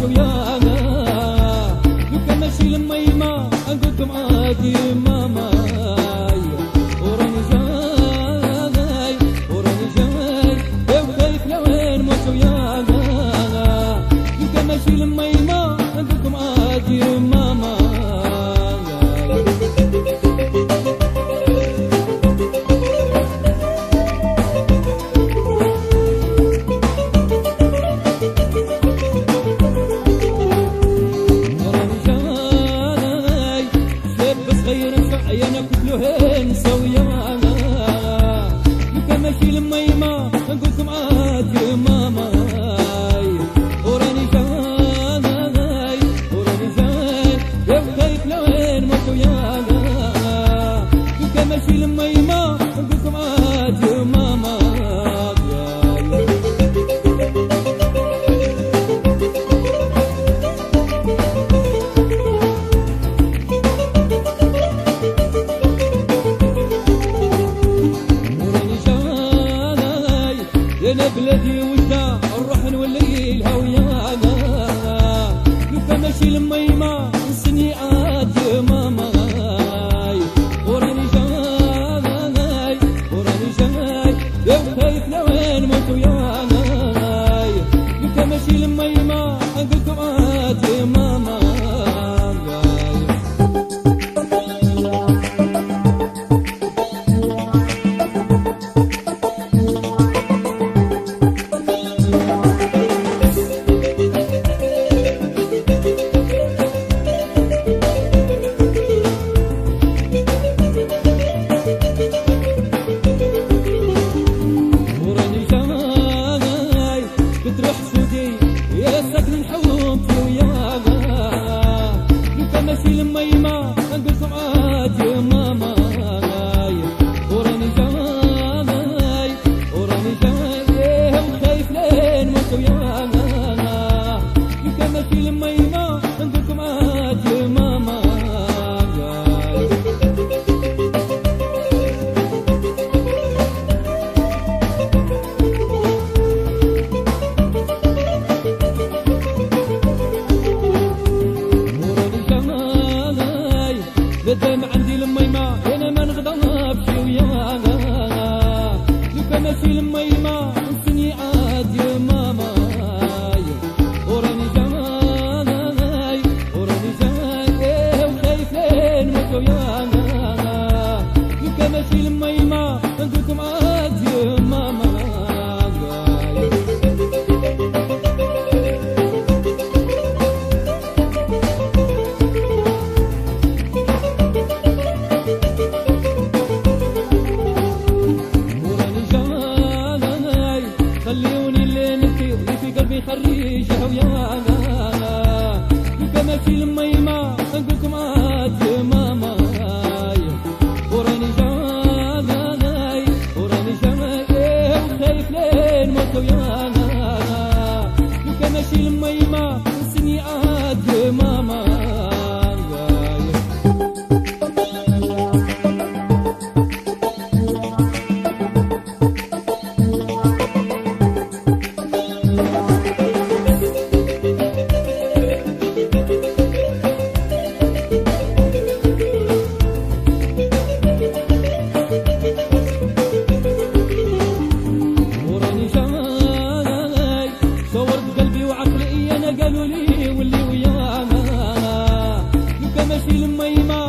to you. قلت له هين سويا أنا لو كان ماشي لميمه الهوية أنا. نبقى ماشي لميمة Ben silinmeyim ha الف ليل موت ويانا لو كان ماشي الميمة سني أدمى فيلم ما